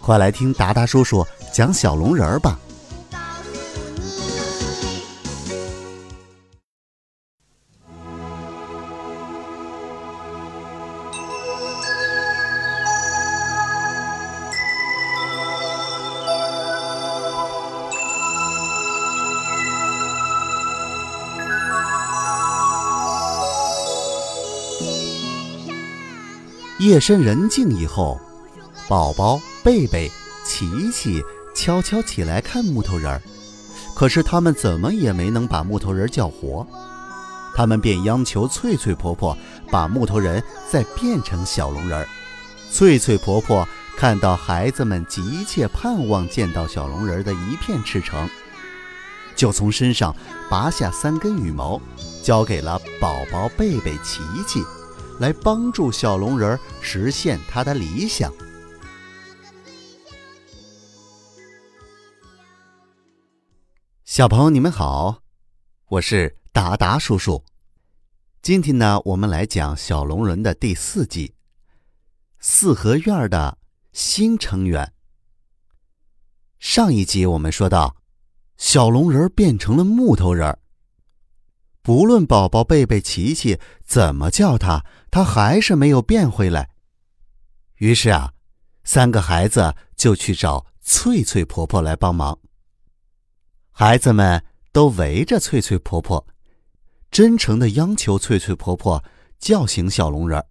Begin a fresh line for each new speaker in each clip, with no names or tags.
快来听达达叔叔讲小龙人儿吧。夜深人静以后，宝宝、贝贝、琪琪悄悄起来看木头人儿，可是他们怎么也没能把木头人叫活。他们便央求翠翠婆婆把木头人再变成小龙人儿。翠翠婆婆看到孩子们急切盼望见到小龙人的一片赤诚，就从身上拔下三根羽毛，交给了宝宝、贝贝、琪琪。来帮助小龙人实现他的理想。小朋友，你们好，我是达达叔叔。今天呢，我们来讲小龙人的第四集——四合院的新成员。上一集我们说到，小龙人变成了木头人儿。不论宝宝贝贝、琪琪怎么叫他，他还是没有变回来。于是啊，三个孩子就去找翠翠婆婆来帮忙。孩子们都围着翠翠婆婆，真诚的央求翠翠婆婆叫醒小龙人。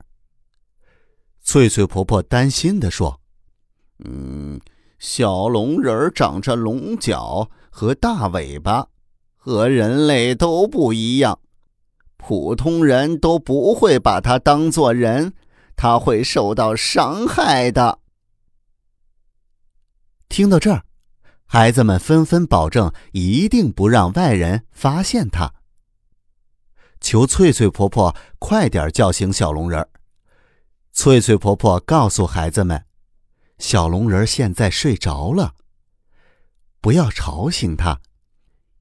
翠翠婆婆担心的说：“嗯，小龙人长着龙角和大尾巴。”和人类都不一样，普通人都不会把它当做人，他会受到伤害的。听到这儿，孩子们纷纷保证一定不让外人发现他。求翠翠婆婆快点叫醒小龙人。翠翠婆婆告诉孩子们，小龙人现在睡着了，不要吵醒他。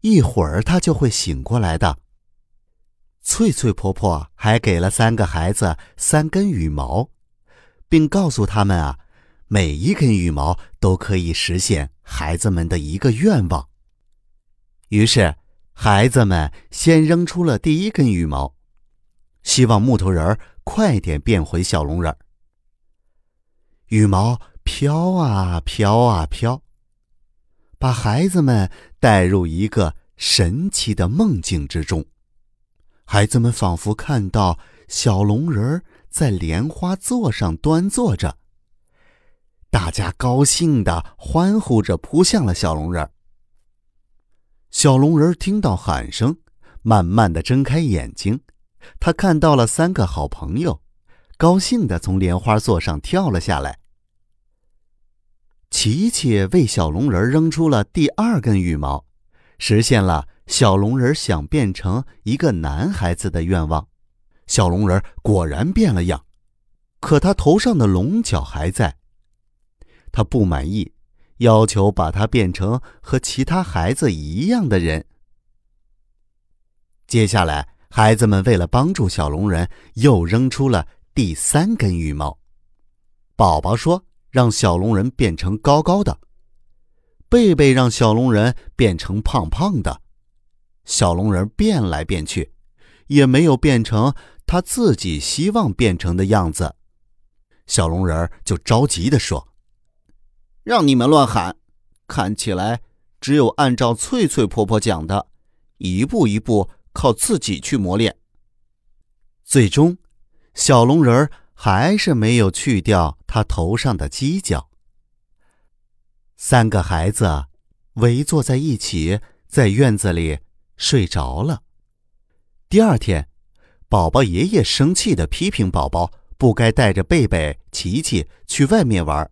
一会儿他就会醒过来的。翠翠婆婆还给了三个孩子三根羽毛，并告诉他们啊，每一根羽毛都可以实现孩子们的一个愿望。于是，孩子们先扔出了第一根羽毛，希望木头人快点变回小龙人。羽毛飘啊飘啊飘。把孩子们带入一个神奇的梦境之中，孩子们仿佛看到小龙人在莲花座上端坐着。大家高兴的欢呼着扑向了小龙人。小龙人听到喊声，慢慢的睁开眼睛，他看到了三个好朋友，高兴的从莲花座上跳了下来。琪琪为小龙人扔出了第二根羽毛，实现了小龙人想变成一个男孩子的愿望。小龙人果然变了样，可他头上的龙角还在。他不满意，要求把他变成和其他孩子一样的人。接下来，孩子们为了帮助小龙人，又扔出了第三根羽毛。宝宝说。让小龙人变成高高的，贝贝让小龙人变成胖胖的，小龙人变来变去，也没有变成他自己希望变成的样子。小龙人就着急的说：“让你们乱喊，看起来只有按照翠翠婆婆讲的，一步一步靠自己去磨练。”最终，小龙人还是没有去掉他头上的犄角。三个孩子围坐在一起，在院子里睡着了。第二天，宝宝爷爷生气的批评宝宝不该带着贝贝、琪琪去外面玩。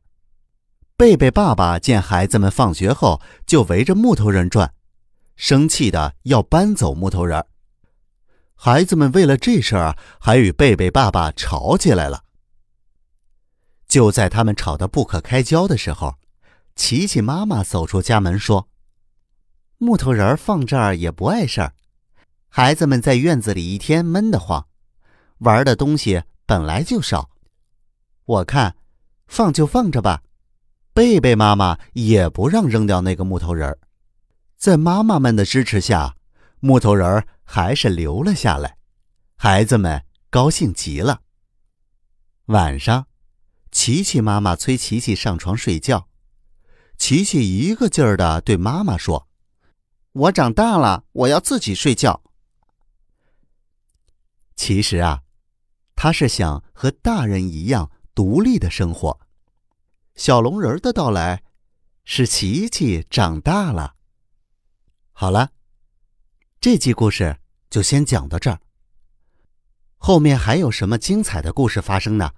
贝贝爸爸见孩子们放学后就围着木头人转，生气的要搬走木头人。孩子们为了这事儿还与贝贝爸爸吵起来了。就在他们吵得不可开交的时候，琪琪妈妈走出家门说：“木头人放这儿也不碍事儿，孩子们在院子里一天闷得慌，玩的东西本来就少，我看放就放着吧。”贝贝妈妈也不让扔掉那个木头人儿，在妈妈们的支持下，木头人儿还是留了下来。孩子们高兴极了。晚上，琪琪妈妈催琪琪上床睡觉，琪琪一个劲儿的对妈妈说：“我长大了，我要自己睡觉。”其实啊，他是想和大人一样独立的生活。小龙人的到来，使琪琪长大了。好了，这集故事就先讲到这儿。后面还有什么精彩的故事发生呢？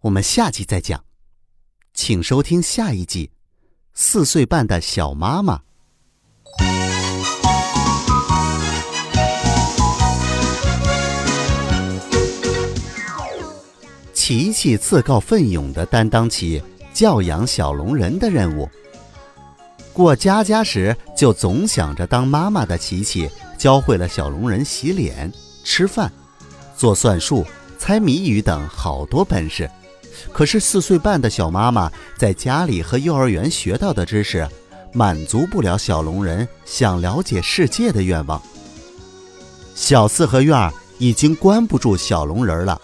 我们下集再讲，请收听下一集《四岁半的小妈妈》。琪琪自告奋勇地担当起教养小龙人的任务。过家家时，就总想着当妈妈的琪琪，教会了小龙人洗脸、吃饭、做算术、猜谜语等好多本事。可是四岁半的小妈妈在家里和幼儿园学到的知识，满足不了小龙人想了解世界的愿望。小四合院已经关不住小龙人了。